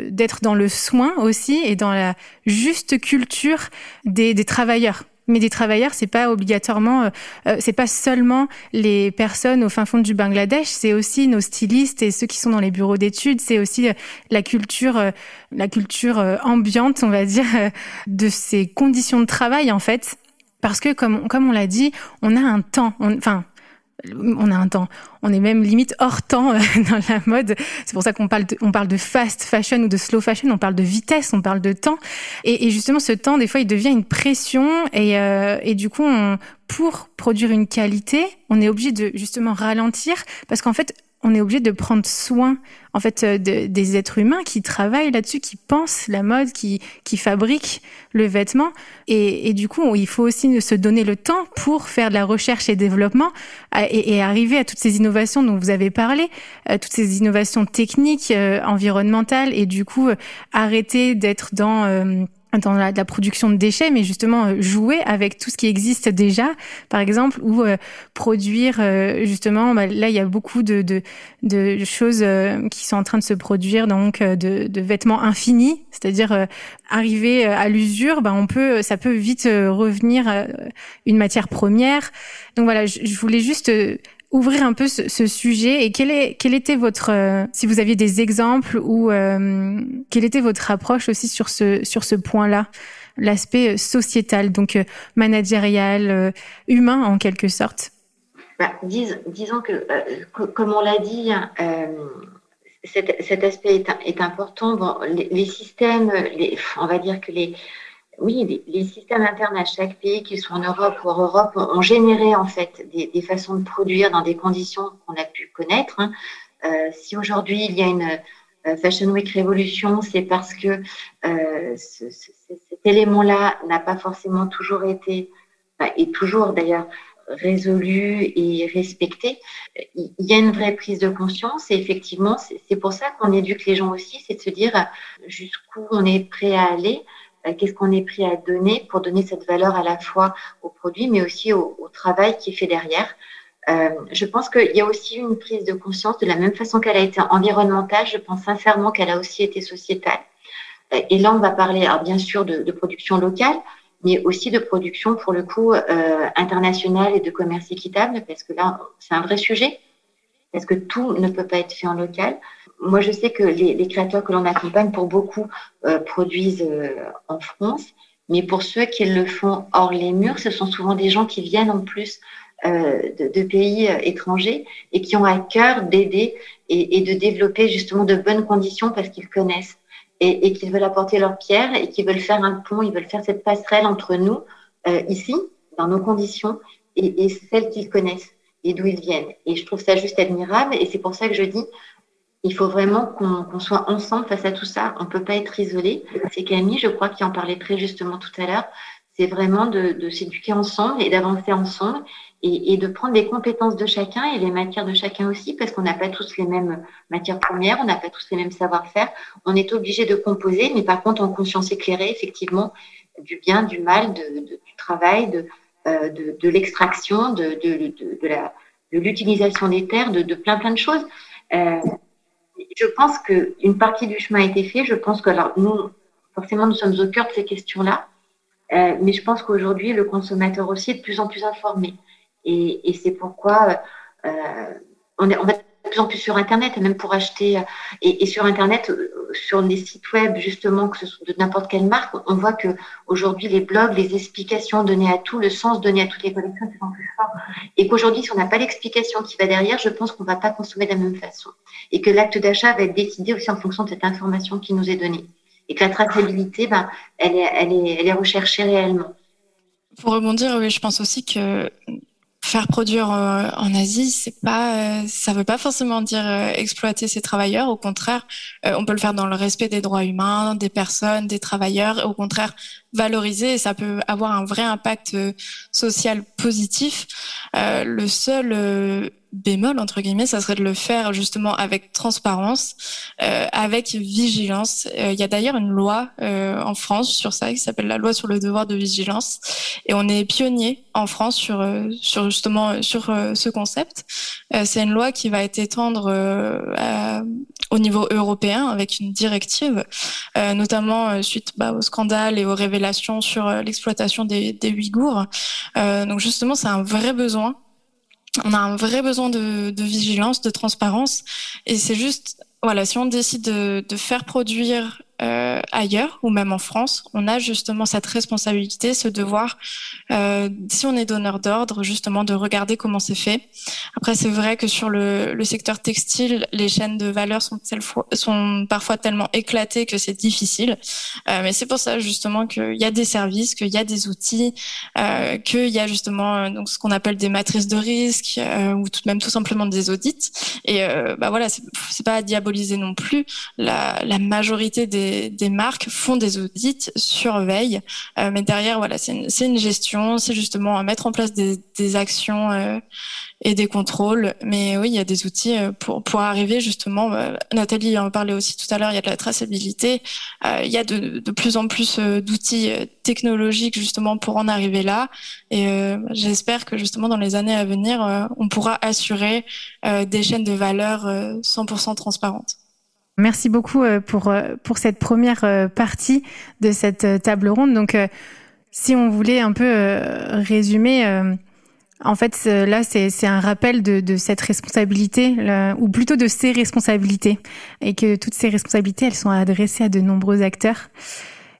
[SPEAKER 2] d'être dans le soin aussi et dans la juste culture des, des travailleurs mais des travailleurs, c'est pas obligatoirement, euh, euh, c'est pas seulement les personnes au fin fond du Bangladesh, c'est aussi nos stylistes et ceux qui sont dans les bureaux d'études, c'est aussi euh, la culture, la culture ambiante, on va dire, de ces conditions de travail en fait. Parce que comme, comme on l'a dit, on a un temps, enfin, on a un temps, on est même limite hors temps euh, dans la mode. C'est pour ça qu'on parle de, on parle de fast fashion ou de slow fashion, on parle de vitesse, on parle de temps. Et, justement, ce temps, des fois, il devient une pression et, euh, et du coup, on, pour produire une qualité, on est obligé de justement ralentir parce qu'en fait, on est obligé de prendre soin en fait euh, des êtres humains qui travaillent là-dessus, qui pensent la mode, qui qui fabriquent le vêtement. Et, du coup il faut aussi se donner le temps pour faire de la recherche et développement et, arriver à toutes ces innovations dont vous avez parlé, euh, toutes ces innovations techniques, euh, environnementales et du coup arrêter d'être dans dans la, production de déchets, mais justement euh, jouer avec tout ce qui existe déjà, par exemple, ou euh, produire euh, justement. Bah, là, il y a beaucoup de, de, de choses qui sont en train de se produire, donc de, de vêtements infinis, c'est-à-dire arriver à l'usure, bah, on peut, ça peut vite revenir une matière première. Donc voilà, je, je voulais juste ouvrir un peu ce, sujet et quel, est, quel était votre, euh, si vous aviez des exemples ou euh, quelle était votre approche aussi sur ce, sur ce point-là, l'aspect euh, sociétal, donc managérial, humain en quelque sorte?
[SPEAKER 1] Bah, disons que, comme on l'a dit, cet, cet, aspect est, est important. Bon, les, les systèmes, les, on va dire que les, oui, les, systèmes internes à chaque pays, qu'ils soient en Europe ou hors Europe, ont, généré en fait des, façons de produire dans des conditions qu'on a pu connaître. Hein. Euh, si aujourd'hui il y a une euh, Fashion Week révolution, c'est parce que euh, cet élément-là n'a pas forcément toujours été, et toujours d'ailleurs, résolu et respecté. Il y a une vraie prise de conscience et effectivement, c'est pour ça qu'on éduque les gens aussi, c'est de se dire jusqu'où on est prêt à aller qu'est-ce qu'on est prêt à donner pour donner cette valeur à la fois au produit, mais aussi au, travail qui est fait derrière. Euh, je pense qu'il y a aussi une prise de conscience de la même façon qu'elle a été environnementale. Je pense sincèrement qu'elle a aussi été sociétale. Et là, on va parler, alors bien sûr, de, de production locale, mais aussi de production, pour le coup, euh, internationale et de commerce équitable, parce que là, c'est un vrai sujet, parce que tout ne peut pas être fait en local? Moi, je sais que les, créateurs que l'on accompagne, pour beaucoup, euh, produisent euh, en France, mais pour ceux qui le font hors les murs, ce sont souvent des gens qui viennent en plus euh, de, pays étrangers et qui ont à cœur d'aider et, de développer justement de bonnes conditions parce qu'ils connaissent et, qu'ils veulent apporter leur pierre et qu'ils veulent faire un pont, ils veulent faire cette passerelle entre nous ici, dans nos conditions, et celles qu'ils connaissent et d'où ils viennent. Et je trouve ça juste admirable et c'est pour ça que je dis il faut vraiment qu'on qu soit ensemble face à tout ça. On ne peut pas être isolé. C'est Camille, je crois, qui en parlait très justement tout à l'heure. C'est vraiment de, s'éduquer ensemble et d'avancer ensemble et, de prendre les compétences de chacun et les matières de chacun aussi, parce qu'on n'a pas tous les mêmes matières premières, on n'a pas tous les mêmes savoir-faire. On est obligé de composer, mais par contre en conscience éclairée, effectivement, du bien, du mal, du travail, de, de, de l'extraction, de, de, la de l'utilisation des terres, de, plein plein de choses. Euh, je pense qu'une partie du chemin a été fait. Je pense que alors nous, forcément, nous sommes au cœur de ces questions-là. Euh, mais je pense qu'aujourd'hui, le consommateur aussi est de plus en plus informé. Et, et c'est pourquoi euh, on, est, on va en plus sur Internet, même pour acheter. Et, et sur Internet, sur les sites web, justement, que ce soit de n'importe quelle marque, on voit que aujourd'hui les blogs, les explications données à tout, le sens donné à toutes les collections, c'est plus fort. Et qu'aujourd'hui, si on n'a pas l'explication qui va derrière, je pense qu'on ne va pas consommer de la même façon. Et que l'acte d'achat va être décidé aussi en fonction de cette information qui nous est donnée. Et que la traçabilité, ben, elle, est, elle est recherchée réellement.
[SPEAKER 4] Pour rebondir, oui, je pense aussi que faire produire euh, en Asie, c'est pas, euh, ça veut pas forcément dire euh, exploiter ses travailleurs. Au contraire, on peut le faire dans le respect des droits humains, des personnes, des travailleurs. Au contraire, valoriser ça peut avoir un vrai impact social positif. le seul bémol entre guillemets, ça serait de le faire justement avec transparence, euh, avec vigilance. Euh, il y a d'ailleurs une loi euh, en France sur ça qui s'appelle la loi sur le devoir de vigilance, et on est pionnier en France sur sur justement sur ce concept. C'est une loi qui va être étendre au niveau européen avec une directive, notamment suite bah, au scandale et aux révélations sur l'exploitation des, des Ouïghours. donc justement, c'est un vrai besoin on a un vrai besoin de, vigilance, de transparence. Et c'est juste, voilà, si on décide de, de faire produire euh, ailleurs ou même en France, on a justement cette responsabilité, ce devoir, euh, si on est donneur d'ordre, justement de regarder comment c'est fait. Après, c'est vrai que sur le, le, secteur textile, les chaînes de valeur sont, sont parfois tellement éclatées que c'est difficile. Euh, mais c'est pour ça justement qu'il y a des services, qu'il y a des outils, euh, qu'il y a justement euh, donc ce qu'on appelle des matrices de risque euh, ou tout, même tout simplement des audits. Et bah voilà, c'est pas à diaboliser non plus. La, la majorité des des, marques font des audits, surveillent, euh, mais derrière, voilà, c'est une, gestion, c'est justement mettre en place des, actions euh, et des contrôles. Mais oui, il y a des outils euh, pour, arriver justement. Nathalie en parlait aussi tout à l'heure, il y a de la traçabilité. Il y a de plus en plus d'outils technologiques justement pour en arriver là. Et j'espère que justement dans les années à venir, on pourra assurer des chaînes de valeur 100% transparentes.
[SPEAKER 2] Merci beaucoup euh, pour, euh, pour cette première euh, partie de cette table ronde. Donc, si on voulait un peu résumer, en fait, là, c'est un rappel de, cette responsabilité, ou plutôt de ces responsabilités, et que toutes ces responsabilités, elles sont adressées à de nombreux acteurs.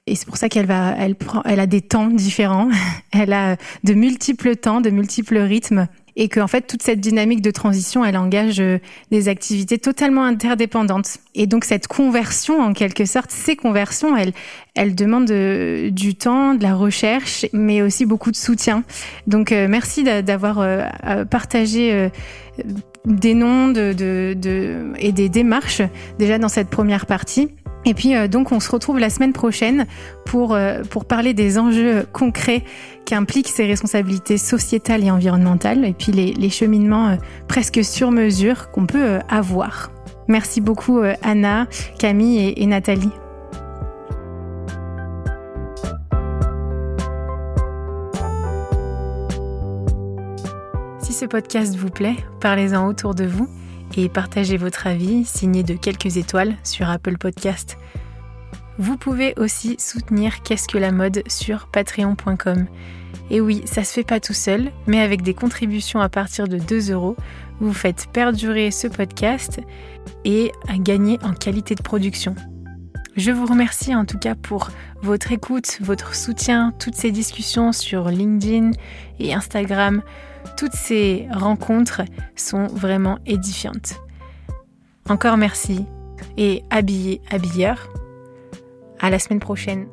[SPEAKER 2] Et c'est pour ça qu'elle va, elle prend, elle a des temps différents, elle a de multiples temps, de multiples rythmes, et qu'en fait toute cette dynamique de transition, elle engage euh, des activités totalement interdépendantes. Et donc cette conversion, en quelque sorte, ces conversions, elles, elles demandent euh, du temps, de la recherche, mais aussi beaucoup de soutien. Donc euh, merci d'avoir partagé des noms de, de, de, et des démarches déjà dans cette première partie. Et puis donc on se retrouve la semaine prochaine pour, pour parler des enjeux concrets qui implique ses responsabilités sociétales et environnementales, et puis les, les cheminements euh, presque sur mesure qu'on peut euh, avoir. Merci beaucoup euh, Anna, Camille et, Nathalie. Si ce podcast vous plaît, parlez-en autour de vous et partagez votre avis signé de quelques étoiles sur Apple Podcast. Vous pouvez aussi soutenir Qu'est-ce que la mode sur patreon.com. Et oui, ça se fait pas tout seul, mais avec des contributions à partir de 2 euros, vous faites perdurer ce podcast et gagner en qualité de production. Je vous remercie en tout cas pour votre écoute, votre soutien, toutes ces discussions sur LinkedIn et Instagram. Toutes ces rencontres sont vraiment édifiantes. Encore merci et habillez habilleur. À la semaine prochaine.